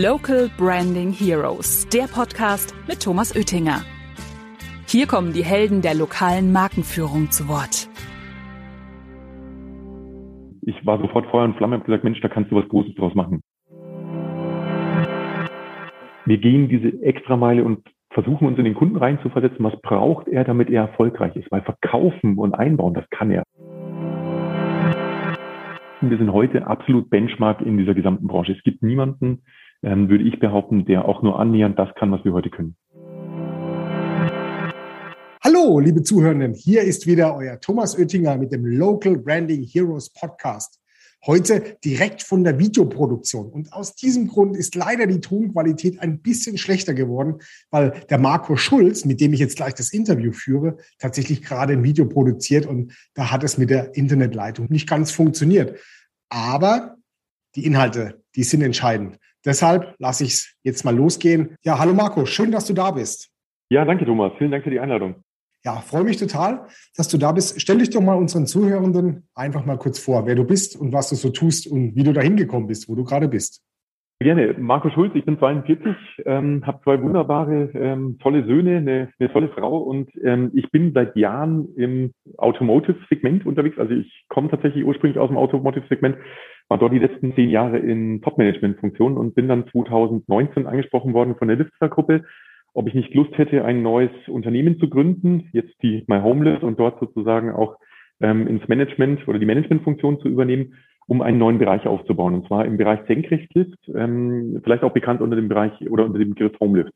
Local Branding Heroes, der Podcast mit Thomas Oettinger. Hier kommen die Helden der lokalen Markenführung zu Wort. Ich war sofort Feuer und Flamme und gesagt, Mensch, da kannst du was Großes draus machen. Wir gehen diese Extrameile und versuchen uns in den Kunden reinzuversetzen, was braucht er, damit er erfolgreich ist. Weil verkaufen und einbauen, das kann er. Wir sind heute absolut Benchmark in dieser gesamten Branche. Es gibt niemanden, ähm, würde ich behaupten, der auch nur annähernd das kann, was wir heute können. Hallo, liebe Zuhörenden, hier ist wieder euer Thomas Oettinger mit dem Local Branding Heroes Podcast. Heute direkt von der Videoproduktion. Und aus diesem Grund ist leider die Tonqualität ein bisschen schlechter geworden, weil der Marco Schulz, mit dem ich jetzt gleich das Interview führe, tatsächlich gerade ein Video produziert und da hat es mit der Internetleitung nicht ganz funktioniert. Aber die Inhalte, die sind entscheidend. Deshalb lasse ich es jetzt mal losgehen. Ja, hallo Marco, schön, dass du da bist. Ja, danke Thomas. Vielen Dank für die Einladung. Ja, freue mich total, dass du da bist. Stell dich doch mal unseren Zuhörenden einfach mal kurz vor, wer du bist und was du so tust und wie du da hingekommen bist, wo du gerade bist. Gerne. Marco Schulz, ich bin 42, ähm, habe zwei wunderbare, ähm, tolle Söhne, eine, eine tolle Frau und ähm, ich bin seit Jahren im Automotive-Segment unterwegs. Also ich komme tatsächlich ursprünglich aus dem Automotive-Segment, war dort die letzten zehn Jahre in Top-Management-Funktionen und bin dann 2019 angesprochen worden von der Lifter-Gruppe, ob ich nicht Lust hätte, ein neues Unternehmen zu gründen, jetzt die My Homeless und dort sozusagen auch ähm, ins Management oder die Managementfunktion zu übernehmen, um einen neuen Bereich aufzubauen. Und zwar im Bereich Senkrechtlift, ähm, vielleicht auch bekannt unter dem Bereich oder unter dem Begriff Homelift.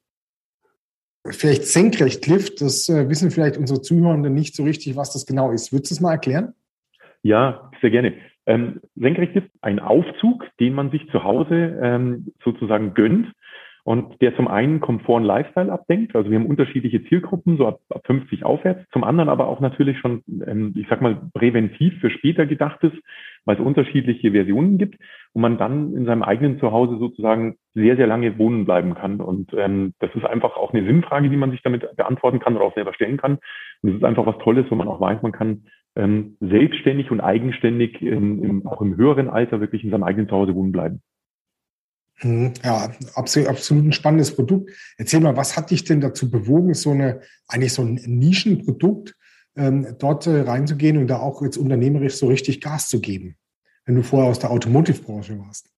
Vielleicht Senkrechtlift, das äh, wissen vielleicht unsere Zuhörenden nicht so richtig, was das genau ist. Würdest du es mal erklären? Ja, sehr gerne. Ähm, Senkrechtlift, ein Aufzug, den man sich zu Hause ähm, sozusagen gönnt und der zum einen Komfort und Lifestyle abdenkt. Also wir haben unterschiedliche Zielgruppen, so ab, ab 50 aufwärts. Zum anderen aber auch natürlich schon, ähm, ich sag mal, präventiv für später gedacht ist, weil es unterschiedliche Versionen gibt und man dann in seinem eigenen Zuhause sozusagen sehr, sehr lange wohnen bleiben kann. Und ähm, das ist einfach auch eine Sinnfrage, die man sich damit beantworten kann oder auch selber stellen kann. Und das ist einfach was Tolles, wo man auch weiß, man kann ähm, selbstständig und eigenständig in, im, auch im höheren Alter wirklich in seinem eigenen Zuhause wohnen bleiben. Mhm. Ja, absolut, absolut ein spannendes Produkt. Erzähl mal, was hat dich denn dazu bewogen, so eine, eigentlich so ein Nischenprodukt ähm, dort äh, reinzugehen und da auch jetzt unternehmerisch so richtig Gas zu geben, wenn du vorher aus der Automotive-Branche warst?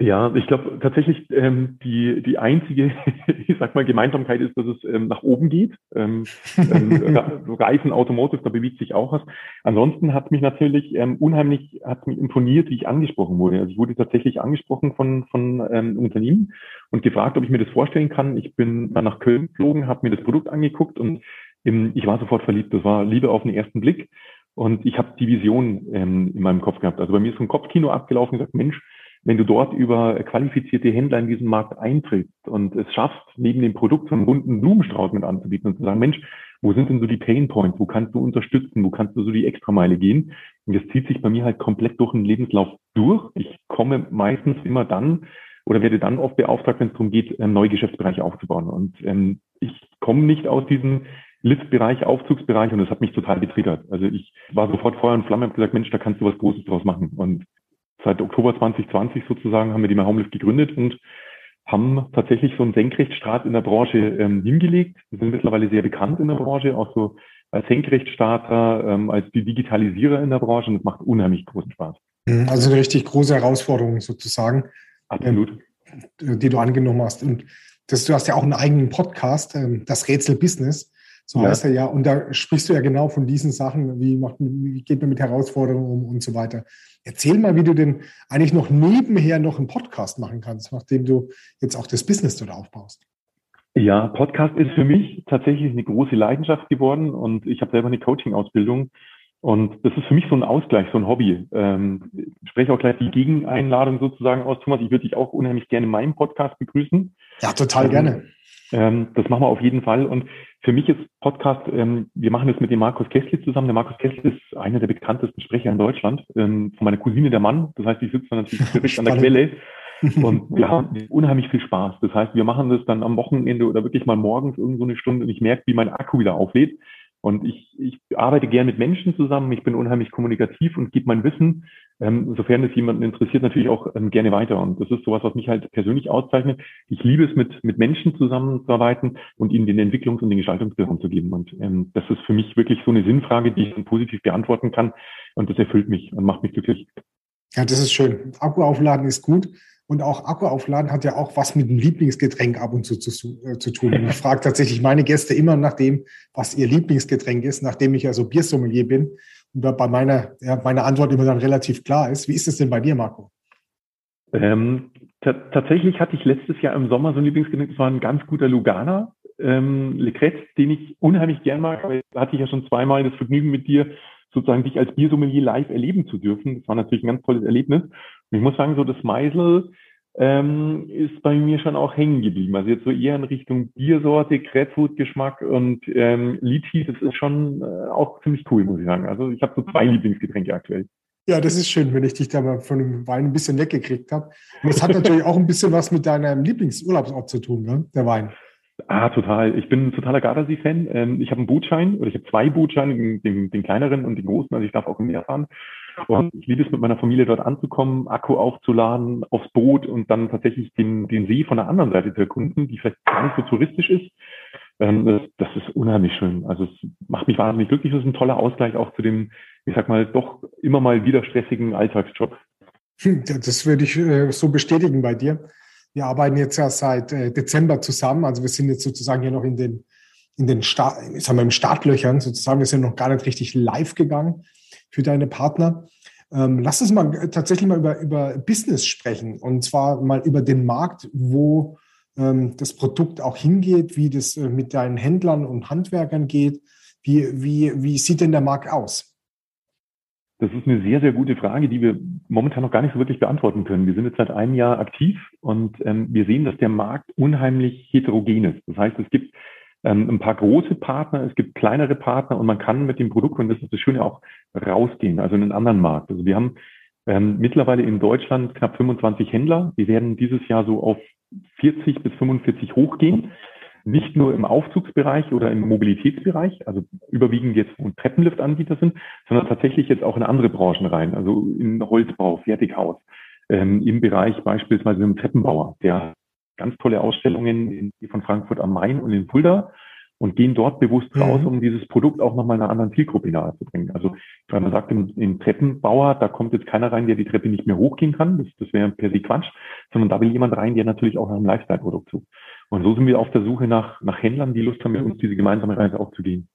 Ja, ich glaube tatsächlich ähm, die die einzige, ich sag mal Gemeinsamkeit ist, dass es ähm, nach oben geht. Ähm, ähm, Reifen, Automotive, da bewegt sich auch was. Ansonsten hat mich natürlich ähm, unheimlich, hat mich imponiert, wie ich angesprochen wurde. Also ich wurde tatsächlich angesprochen von von ähm, Unternehmen und gefragt, ob ich mir das vorstellen kann. Ich bin dann nach Köln geflogen, habe mir das Produkt angeguckt und ähm, ich war sofort verliebt. Das war Liebe auf den ersten Blick und ich habe die Vision ähm, in meinem Kopf gehabt. Also bei mir ist so ein Kopfkino abgelaufen gesagt, Mensch wenn du dort über qualifizierte Händler in diesen Markt eintrittst und es schaffst, neben dem Produkt so einen bunten Blumenstrauß mit anzubieten und zu sagen, Mensch, wo sind denn so die Pain Points? Wo kannst du unterstützen? Wo kannst du so die Extrameile gehen? Und das zieht sich bei mir halt komplett durch den Lebenslauf durch. Ich komme meistens immer dann oder werde dann oft beauftragt, wenn es darum geht, neue Geschäftsbereiche aufzubauen. Und ähm, ich komme nicht aus diesem Liftbereich, Aufzugsbereich und das hat mich total getriggert. Also ich war sofort Feuer und Flamme und gesagt, Mensch, da kannst du was Großes draus machen. Und seit Oktober 2020 sozusagen haben wir die My Homeless gegründet und haben tatsächlich so einen Senkrechtstarт in der Branche ähm, hingelegt. Wir sind mittlerweile sehr bekannt in der Branche, auch so als Senkrechtstarter, ähm, als die Digitalisierer in der Branche und es macht unheimlich großen Spaß. Mhm, also eine richtig große Herausforderung sozusagen. Absolut. Ähm, die du angenommen hast. Und das, du hast ja auch einen eigenen Podcast, ähm, das Rätsel Business. So ja. heißt er ja. Und da sprichst du ja genau von diesen Sachen, wie, macht, wie geht man mit Herausforderungen um und so weiter. Erzähl mal, wie du denn eigentlich noch nebenher noch einen Podcast machen kannst, nachdem du jetzt auch das Business dort aufbaust. Ja, Podcast ist für mich tatsächlich eine große Leidenschaft geworden und ich habe selber eine Coaching-Ausbildung und das ist für mich so ein Ausgleich, so ein Hobby. Ähm, ich spreche auch gleich die Gegeneinladung sozusagen aus. Thomas, ich würde dich auch unheimlich gerne in meinem Podcast begrüßen. Ja, total ähm, gerne. Ähm, das machen wir auf jeden Fall. Und für mich ist Podcast, ähm, wir machen das mit dem Markus Kessler zusammen. Der Markus Kessler ist einer der bekanntesten Sprecher in Deutschland, ähm, von meiner Cousine der Mann. Das heißt, ich sitze dann natürlich direkt an der Quelle. Und wir haben unheimlich viel Spaß. Das heißt, wir machen das dann am Wochenende oder wirklich mal morgens irgendwo eine Stunde und ich merke, wie mein Akku wieder auflädt. Und ich, ich arbeite gern mit Menschen zusammen. Ich bin unheimlich kommunikativ und gebe mein Wissen ähm, sofern es jemanden interessiert, natürlich auch ähm, gerne weiter. Und das ist sowas, was mich halt persönlich auszeichnet. Ich liebe es, mit, mit Menschen zusammenzuarbeiten und ihnen den Entwicklungs- und den Gestaltungsspielraum zu geben. Und ähm, das ist für mich wirklich so eine Sinnfrage, die ich dann positiv beantworten kann. Und das erfüllt mich und macht mich glücklich. Ja, das ist schön. Akku aufladen ist gut. Und auch Akku aufladen hat ja auch was mit dem Lieblingsgetränk ab und zu zu, äh, zu tun. Und ich frage tatsächlich meine Gäste immer nach dem, was ihr Lieblingsgetränk ist, nachdem ich ja so Biersommelier bin. Bei meiner, ja, meine Antwort immer dann relativ klar ist. Wie ist es denn bei dir, Marco? Ähm, tatsächlich hatte ich letztes Jahr im Sommer so ein Lieblingsgetränk, das war ein ganz guter Lugana, ähm, Lecret, den ich unheimlich gern mag, aber da hatte ich ja schon zweimal das Vergnügen mit dir, sozusagen dich als Biersommelier live erleben zu dürfen. Das war natürlich ein ganz tolles Erlebnis. Und ich muss sagen, so das Meisel ähm, ist bei mir schon auch hängen geblieben. Also jetzt so eher in Richtung Biersorte, Grapefruit-Geschmack und ähm, Litchi, das ist schon äh, auch ziemlich cool, muss ich sagen. Also ich habe so zwei Lieblingsgetränke aktuell. Ja, das ist schön, wenn ich dich da mal von dem Wein ein bisschen weggekriegt habe. Und das hat natürlich auch ein bisschen was mit deinem Lieblingsurlaubsort zu tun, ne? der Wein. Ah, total. Ich bin ein totaler Gardasee-Fan. Ähm, ich habe einen Bootschein oder ich habe zwei Bootscheine, den, den, den, kleineren und den großen. Also ich darf auch im Meer fahren. Und ich liebe es, mit meiner Familie dort anzukommen, Akku aufzuladen, aufs Boot und dann tatsächlich den, den See von der anderen Seite zu erkunden, die vielleicht gar nicht so touristisch ist. Ähm, das, ist unheimlich schön. Also es macht mich wahnsinnig glücklich. Das ist ein toller Ausgleich auch zu dem, ich sag mal, doch immer mal wieder stressigen Alltagsjob. Hm, das würde ich äh, so bestätigen bei dir. Wir arbeiten jetzt ja seit äh, Dezember zusammen. Also wir sind jetzt sozusagen hier noch in den, in den Start, sagen wir, im Startlöchern sozusagen. Wir sind noch gar nicht richtig live gegangen für deine Partner. Ähm, lass uns mal tatsächlich mal über, über Business sprechen und zwar mal über den Markt, wo ähm, das Produkt auch hingeht, wie das äh, mit deinen Händlern und Handwerkern geht. Wie, wie, wie sieht denn der Markt aus? Das ist eine sehr, sehr gute Frage, die wir momentan noch gar nicht so wirklich beantworten können. Wir sind jetzt seit einem Jahr aktiv und ähm, wir sehen, dass der Markt unheimlich heterogen ist. Das heißt, es gibt ähm, ein paar große Partner, es gibt kleinere Partner und man kann mit dem Produkt, und das ist das Schöne, auch rausgehen, also in einen anderen Markt. Also wir haben ähm, mittlerweile in Deutschland knapp 25 Händler. Wir werden dieses Jahr so auf 40 bis 45 hochgehen nicht nur im Aufzugsbereich oder im Mobilitätsbereich, also überwiegend jetzt wo Treppenliftanbieter sind, sondern tatsächlich jetzt auch in andere Branchen rein, also in Holzbau, Fertighaus, ähm, im Bereich beispielsweise im Treppenbauer, der ganz tolle Ausstellungen in, von Frankfurt am Main und in Fulda und gehen dort bewusst mhm. raus, um dieses Produkt auch nochmal einer anderen Zielgruppe nahezubringen. Also weil man sagt, im, im, Treppenbauer, da kommt jetzt keiner rein, der die Treppe nicht mehr hochgehen kann, das, das wäre per se Quatsch, sondern da will jemand rein, der natürlich auch nach einem Lifestyle-Produkt sucht. Und so sind wir auf der Suche nach, nach Händlern, die Lust haben, mit uns diese gemeinsame Reise auch zu gehen.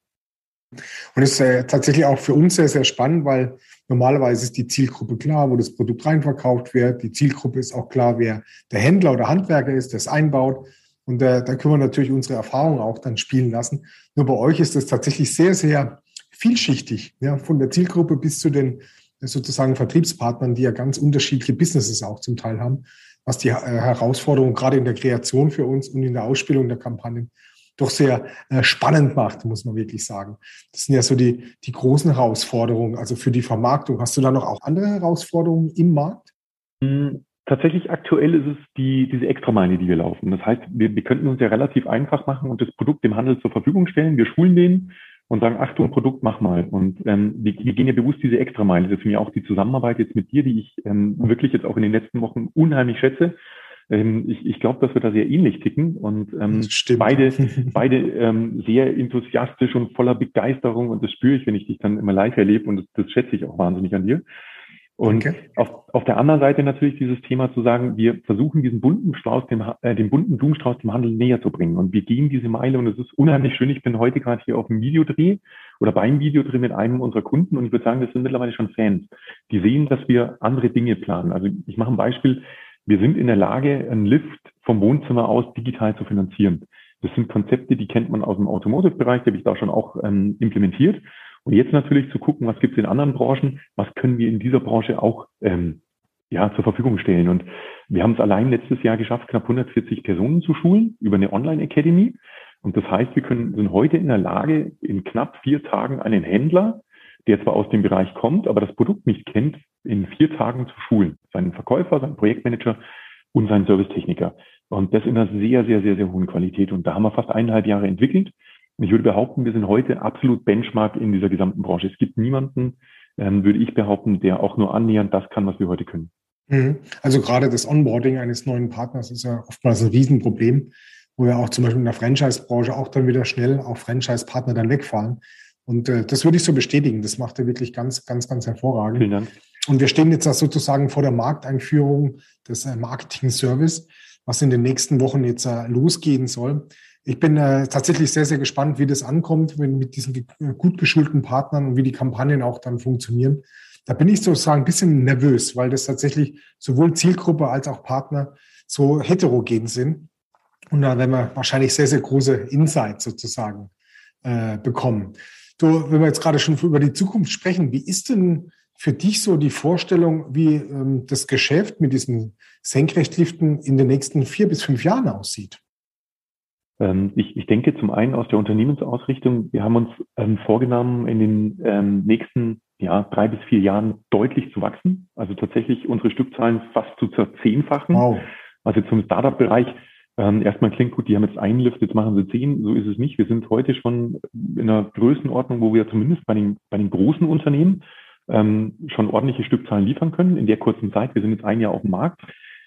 Und es ist äh, tatsächlich auch für uns sehr, sehr spannend, weil normalerweise ist die Zielgruppe klar, wo das Produkt reinverkauft wird. Die Zielgruppe ist auch klar, wer der Händler oder Handwerker ist, der es einbaut. Und äh, da können wir natürlich unsere Erfahrungen auch dann spielen lassen. Nur bei euch ist das tatsächlich sehr, sehr vielschichtig, ja, von der Zielgruppe bis zu den sozusagen Vertriebspartnern, die ja ganz unterschiedliche Businesses auch zum Teil haben was die äh, Herausforderung gerade in der Kreation für uns und in der Ausspielung der Kampagnen doch sehr äh, spannend macht, muss man wirklich sagen. Das sind ja so die, die großen Herausforderungen, also für die Vermarktung. Hast du da noch auch andere Herausforderungen im Markt? Hm, tatsächlich aktuell ist es die, diese Extrameile, die wir laufen. Das heißt, wir, wir könnten uns ja relativ einfach machen und das Produkt dem Handel zur Verfügung stellen. Wir schulen den, und sagen, Achtung, Produkt, mach mal. Und ähm, wir, wir gehen ja bewusst diese Extrameile. Deswegen ja auch die Zusammenarbeit jetzt mit dir, die ich ähm, wirklich jetzt auch in den letzten Wochen unheimlich schätze. Ähm, ich ich glaube, dass wir da sehr ähnlich ticken und ähm, beide, beide ähm, sehr enthusiastisch und voller Begeisterung und das spüre ich, wenn ich dich dann immer live erlebe und das, das schätze ich auch wahnsinnig an dir. Und okay. auf, auf der anderen Seite natürlich dieses Thema zu sagen, wir versuchen diesen bunten Strauß, dem, äh, den bunten Blumenstrauß dem Handel näher zu bringen. Und wir gehen diese Meile und es ist unheimlich schön. Ich bin heute gerade hier auf dem Videodreh oder beim Videodreh mit einem unserer Kunden und ich würde sagen, das sind mittlerweile schon Fans. Die sehen, dass wir andere Dinge planen. Also ich mache ein Beispiel. Wir sind in der Lage, einen Lift vom Wohnzimmer aus digital zu finanzieren. Das sind Konzepte, die kennt man aus dem Automotive-Bereich, die habe ich da schon auch ähm, implementiert. Und jetzt natürlich zu gucken, was gibt es in anderen Branchen, was können wir in dieser Branche auch ähm, ja, zur Verfügung stellen. Und wir haben es allein letztes Jahr geschafft, knapp 140 Personen zu schulen über eine Online-Academy. Und das heißt, wir können, sind heute in der Lage, in knapp vier Tagen einen Händler, der zwar aus dem Bereich kommt, aber das Produkt nicht kennt, in vier Tagen zu schulen. Seinen Verkäufer, seinen Projektmanager und seinen Servicetechniker. Und das in einer sehr, sehr, sehr, sehr hohen Qualität. Und da haben wir fast eineinhalb Jahre entwickelt. Und ich würde behaupten, wir sind heute absolut Benchmark in dieser gesamten Branche. Es gibt niemanden, ähm, würde ich behaupten, der auch nur annähernd das kann, was wir heute können. Mhm. Also gerade das Onboarding eines neuen Partners ist ja oftmals ein Riesenproblem, wo ja auch zum Beispiel in der Franchise-Branche auch dann wieder schnell auch Franchise-Partner dann wegfallen. Und äh, das würde ich so bestätigen. Das macht er wirklich ganz, ganz, ganz hervorragend. Vielen Dank. Und wir stehen jetzt sozusagen vor der Markteinführung des äh, Marketing-Service, was in den nächsten Wochen jetzt äh, losgehen soll. Ich bin äh, tatsächlich sehr, sehr gespannt, wie das ankommt, wenn mit diesen gut geschulten Partnern und wie die Kampagnen auch dann funktionieren. Da bin ich sozusagen ein bisschen nervös, weil das tatsächlich sowohl Zielgruppe als auch Partner so heterogen sind. Und da werden wir wahrscheinlich sehr, sehr große Insights sozusagen äh, bekommen. Du, wenn wir jetzt gerade schon über die Zukunft sprechen, wie ist denn für dich so die Vorstellung, wie ähm, das Geschäft mit diesen Senkrechtliften in den nächsten vier bis fünf Jahren aussieht? Ähm, ich, ich denke zum einen aus der Unternehmensausrichtung, wir haben uns ähm, vorgenommen, in den ähm, nächsten ja, drei bis vier Jahren deutlich zu wachsen. Also tatsächlich unsere Stückzahlen fast zu verzehnfachen. Wow. Also zum Startup-Bereich ähm, erstmal klingt gut, die haben jetzt einen Lift, jetzt machen sie zehn. So ist es nicht. Wir sind heute schon in einer Größenordnung, wo wir zumindest bei den, bei den großen Unternehmen ähm, schon ordentliche Stückzahlen liefern können in der kurzen Zeit. Wir sind jetzt ein Jahr auf dem Markt.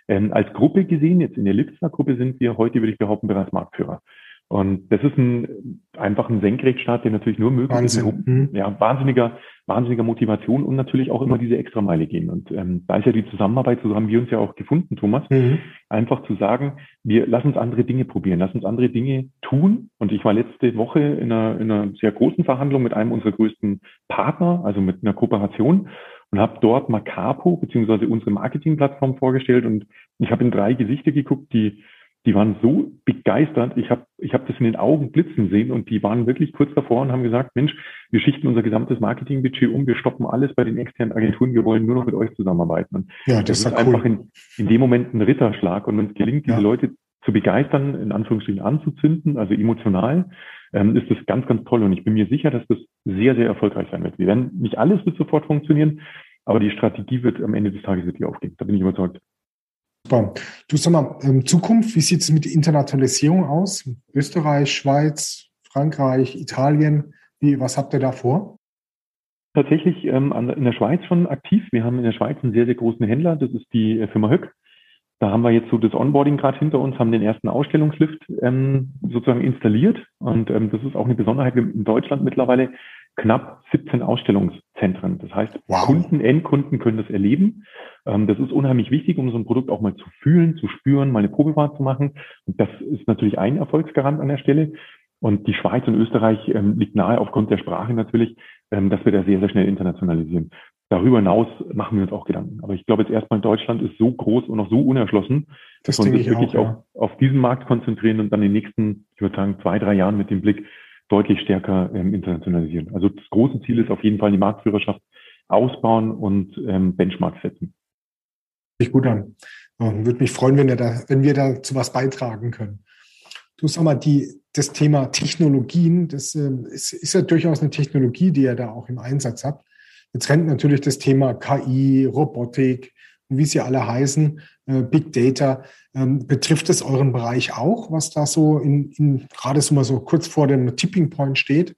Ähm, als Gruppe gesehen, jetzt in der Lipster-Gruppe sind wir heute, würde ich behaupten, bereits Marktführer. Und das ist ein, einfach ein Senkrechtstart, der natürlich nur möglich Wahnsinn. ist. Mhm. Ja, wahnsinniger, wahnsinniger Motivation und natürlich auch immer diese extra Meile gehen. Und ähm, da ist ja die Zusammenarbeit, so haben wir uns ja auch gefunden, Thomas, mhm. einfach zu sagen, wir lassen uns andere Dinge probieren, lassen uns andere Dinge tun. Und ich war letzte Woche in einer, in einer sehr großen Verhandlung mit einem unserer größten Partner, also mit einer Kooperation und habe dort Macapo beziehungsweise unsere Marketingplattform vorgestellt und ich habe in drei Gesichter geguckt, die die waren so begeistert. Ich habe ich hab das in den Augen blitzen sehen und die waren wirklich kurz davor und haben gesagt, Mensch, wir schichten unser gesamtes Marketingbudget um, wir stoppen alles bei den externen Agenturen, wir wollen nur noch mit euch zusammenarbeiten. Und ja, das, das ist, cool. einfach in, in dem Moment ein Ritterschlag und wenn es gelingt, diese ja. Leute zu begeistern, in Anführungsstrichen anzuzünden, also emotional, ähm, ist das ganz, ganz toll. Und ich bin mir sicher, dass das sehr, sehr erfolgreich sein wird. Wir werden nicht alles wird sofort funktionieren, aber die Strategie wird am Ende des Tages wirklich aufgehen. Da bin ich überzeugt. Super. Du sag mal, ähm, Zukunft, wie sieht es mit Internationalisierung aus? Österreich, Schweiz, Frankreich, Italien, wie, was habt ihr da vor? Tatsächlich ähm, in der Schweiz schon aktiv. Wir haben in der Schweiz einen sehr, sehr großen Händler, das ist die äh, Firma Höck. Da haben wir jetzt so das Onboarding gerade hinter uns, haben den ersten Ausstellungslift ähm, sozusagen installiert. Und ähm, das ist auch eine Besonderheit. in Deutschland mittlerweile knapp 17 Ausstellungszentren. Das heißt, wow. Kunden, Endkunden können das erleben. Ähm, das ist unheimlich wichtig, um so ein Produkt auch mal zu fühlen, zu spüren, mal eine Probefahrt zu machen. Und das ist natürlich ein Erfolgsgarant an der Stelle. Und die Schweiz und Österreich ähm, liegt nahe aufgrund der Sprache natürlich, ähm, dass wir da sehr, sehr schnell internationalisieren. Darüber hinaus machen wir uns auch Gedanken. Aber ich glaube jetzt erstmal Deutschland ist so groß und noch so unerschlossen, das dass wir uns wirklich auch, ja. auf, auf diesen Markt konzentrieren und dann in den nächsten, ich würde sagen, zwei, drei Jahren mit dem Blick deutlich stärker ähm, internationalisieren. Also das große Ziel ist auf jeden Fall die Marktführerschaft ausbauen und ähm, Benchmarks setzen. Sich gut an. Würde mich freuen, wenn wir da, wenn wir da zu was beitragen können. Du sag mal, die, das Thema Technologien, das äh, ist, ist ja durchaus eine Technologie, die ihr da auch im Einsatz habt. Jetzt rennt natürlich das Thema KI, Robotik, wie sie alle heißen, äh, Big Data. Ähm, betrifft es euren Bereich auch, was da so in, in gerade so mal so kurz vor dem Tipping Point steht?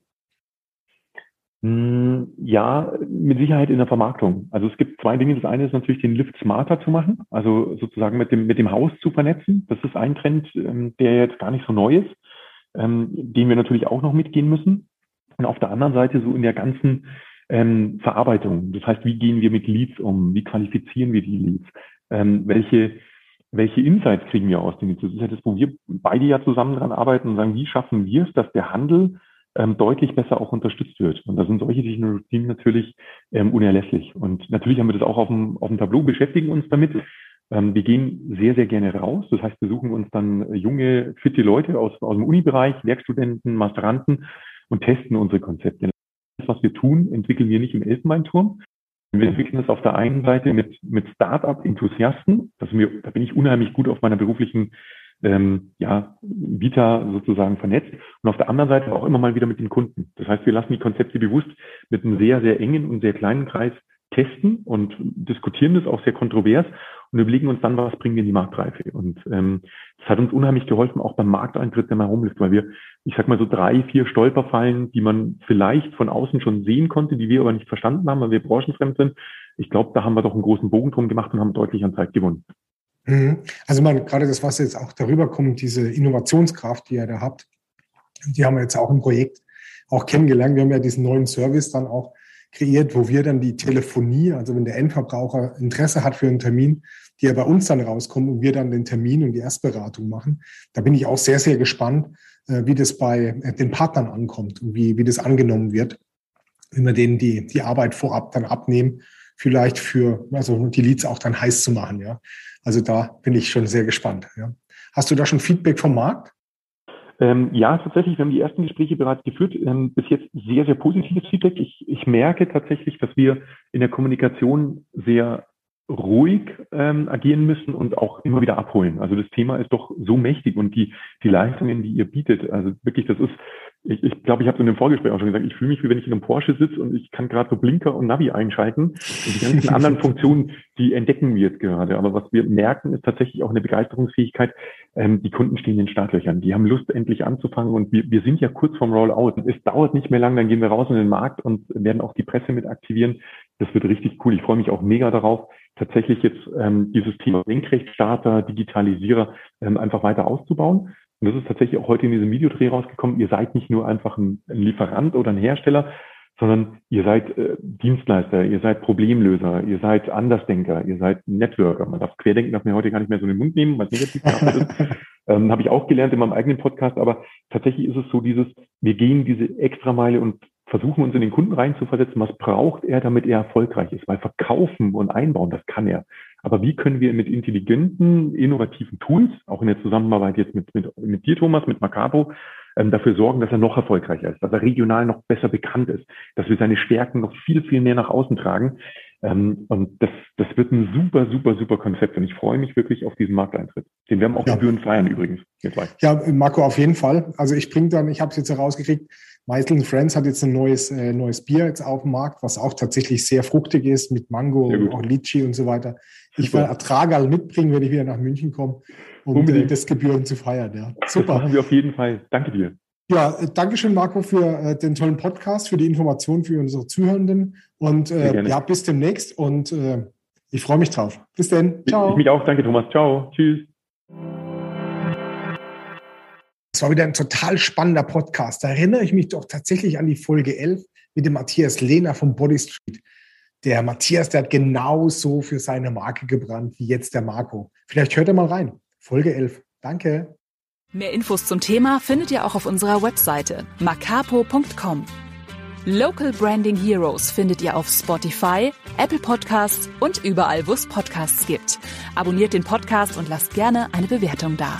Hm, ja, mit Sicherheit in der Vermarktung. Also es gibt zwei Dinge. Das eine ist natürlich den Lift smarter zu machen, also sozusagen mit dem, mit dem Haus zu vernetzen. Das ist ein Trend, ähm, der jetzt gar nicht so neu ist, ähm, den wir natürlich auch noch mitgehen müssen. Und auf der anderen Seite so in der ganzen ähm, Verarbeitung. Das heißt, wie gehen wir mit Leads um? Wie qualifizieren wir die Leads? Ähm, welche, welche Insights kriegen wir aus den Leads? Das ist ja das, wo wir beide ja zusammen dran arbeiten und sagen, wie schaffen wir es, dass der Handel ähm, deutlich besser auch unterstützt wird. Und da sind solche Technologien natürlich ähm, unerlässlich. Und natürlich haben wir das auch auf dem, auf dem Tableau, beschäftigen uns damit. Ähm, wir gehen sehr, sehr gerne raus. Das heißt, wir suchen uns dann junge, fitte Leute aus, aus dem Unibereich, Werkstudenten, Masteranten und testen unsere Konzepte was wir tun, entwickeln wir nicht im Elfenbeinturm. Wir entwickeln es auf der einen Seite mit, mit Start-up-Enthusiasten. Das da bin ich unheimlich gut auf meiner beruflichen ähm, ja, Vita sozusagen vernetzt. Und auf der anderen Seite auch immer mal wieder mit den Kunden. Das heißt, wir lassen die Konzepte bewusst mit einem sehr, sehr engen und sehr kleinen Kreis testen und diskutieren das auch sehr kontrovers und überlegen uns dann, was bringen wir in die Marktreife. Und ähm, das hat uns unheimlich geholfen, auch beim Markteintritt, der mal rumläuft, weil wir, ich sag mal so drei, vier Stolperfallen, die man vielleicht von außen schon sehen konnte, die wir aber nicht verstanden haben, weil wir branchenfremd sind. Ich glaube, da haben wir doch einen großen Bogen drum gemacht und haben deutlich an Zeit gewonnen. Mhm. Also man, gerade das, was jetzt auch darüber kommt, diese Innovationskraft, die ihr da habt, die haben wir jetzt auch im Projekt auch kennengelernt. Wir haben ja diesen neuen Service dann auch kreiert, wo wir dann die Telefonie, also wenn der Endverbraucher Interesse hat für einen Termin, die ja bei uns dann rauskommt und wir dann den Termin und die Erstberatung machen. Da bin ich auch sehr, sehr gespannt, äh, wie das bei äh, den Partnern ankommt und wie, wie das angenommen wird, wenn wir denen die, die Arbeit vorab dann abnehmen, vielleicht für, also die Leads auch dann heiß zu machen, ja. Also da bin ich schon sehr gespannt, ja. Hast du da schon Feedback vom Markt? Ähm, ja, tatsächlich, wir haben die ersten Gespräche bereits geführt. Ähm, bis jetzt sehr, sehr positives Feedback. Ich, ich merke tatsächlich, dass wir in der Kommunikation sehr ruhig ähm, agieren müssen und auch immer wieder abholen. Also das Thema ist doch so mächtig und die, die Leistungen, die ihr bietet, also wirklich, das ist, ich, ich glaube, ich habe es in dem Vorgespräch auch schon gesagt, ich fühle mich wie wenn ich in einem Porsche sitze und ich kann gerade so Blinker und Navi einschalten und die ganzen anderen Funktionen, die entdecken wir jetzt gerade. Aber was wir merken, ist tatsächlich auch eine Begeisterungsfähigkeit. Ähm, die Kunden stehen in den Startlöchern, die haben Lust endlich anzufangen und wir, wir sind ja kurz vorm Rollout. Es dauert nicht mehr lang, dann gehen wir raus in den Markt und werden auch die Presse mit aktivieren. Das wird richtig cool. Ich freue mich auch mega darauf, tatsächlich jetzt ähm, dieses Thema Senkrechtstarter, Digitalisierer ähm, einfach weiter auszubauen. Und das ist tatsächlich auch heute in diesem Videodreh rausgekommen. Ihr seid nicht nur einfach ein, ein Lieferant oder ein Hersteller, sondern ihr seid äh, Dienstleister, ihr seid Problemlöser, ihr seid Andersdenker, ihr seid Networker. Man darf Querdenken darf mir heute gar nicht mehr so in den Mund nehmen, was negativ ist. Ähm, Habe ich auch gelernt in meinem eigenen Podcast, aber tatsächlich ist es so dieses, wir gehen diese Extrameile und versuchen uns in den Kunden reinzuversetzen, was braucht er, damit er erfolgreich ist. Weil verkaufen und einbauen, das kann er. Aber wie können wir mit intelligenten, innovativen Tools, auch in der Zusammenarbeit jetzt mit, mit, mit dir, Thomas, mit Macabo, ähm, dafür sorgen, dass er noch erfolgreicher ist, dass er regional noch besser bekannt ist, dass wir seine Stärken noch viel, viel mehr nach außen tragen. Ähm, und das, das wird ein super, super, super Konzept. Und ich freue mich wirklich auf diesen Markteintritt. Den werden wir auch ja. gebührend feiern übrigens. Ja, Marco, auf jeden Fall. Also ich bringe dann, ich habe es jetzt herausgekriegt, Meisel Friends hat jetzt ein neues, äh, neues Bier jetzt auf dem Markt, was auch tatsächlich sehr fruchtig ist mit Mango und auch Litchi und so weiter. Ich werde Ertragal mitbringen, wenn ich wieder nach München komme, um äh, das Gebühren zu feiern. Ja. Super. Das machen wir auf jeden Fall. Danke dir. Ja, äh, danke schön, Marco, für äh, den tollen Podcast, für die Informationen für unsere Zuhörenden. Und äh, ja, bis demnächst und äh, ich freue mich drauf. Bis dann. Ciao. Ich mich auch. Danke, Thomas. Ciao. Tschüss. Es war wieder ein total spannender Podcast. Da erinnere ich mich doch tatsächlich an die Folge 11 mit dem Matthias Lehner vom Body Street. Der Matthias, der hat genauso für seine Marke gebrannt wie jetzt der Marco. Vielleicht hört er mal rein. Folge 11. Danke. Mehr Infos zum Thema findet ihr auch auf unserer Webseite macapo.com. Local Branding Heroes findet ihr auf Spotify, Apple Podcasts und überall, wo es Podcasts gibt. Abonniert den Podcast und lasst gerne eine Bewertung da.